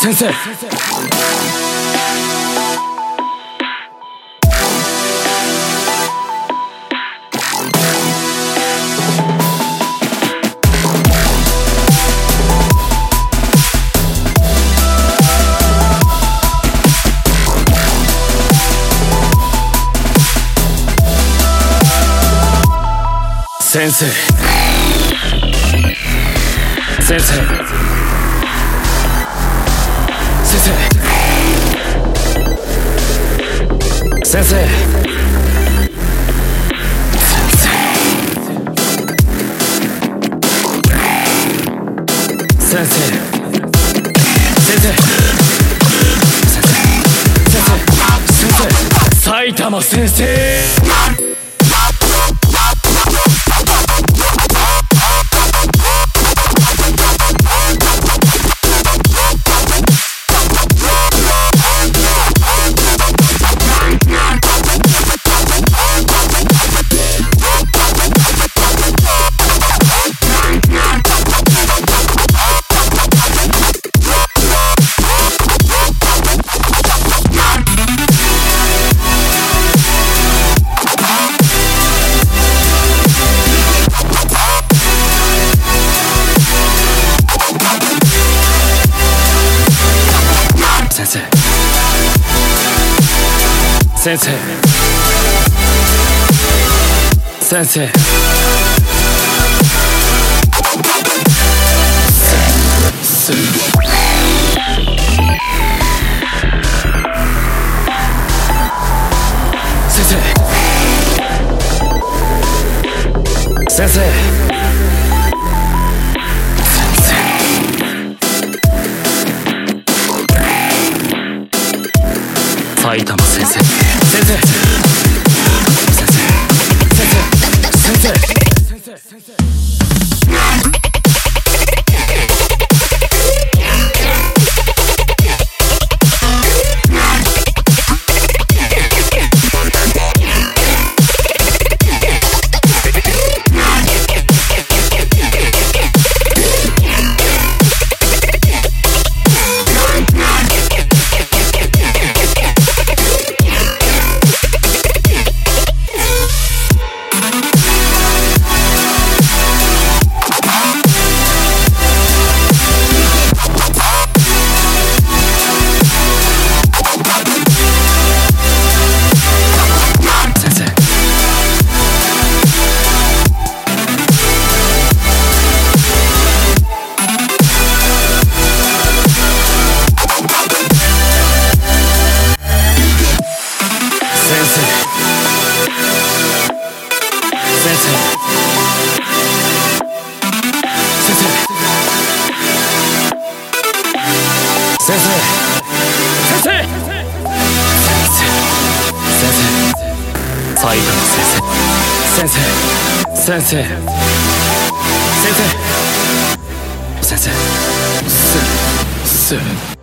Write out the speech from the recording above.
先生。先生。先生。先生。先生。先生。先生。先生。埼玉先生。先生。埼玉先生。先生。先生。埼玉先生。先生。先生。先生。先生。先生。先生。先生。先生。先生。先生。先生。先生。埼玉先生。先生。先生。先生。先生。すす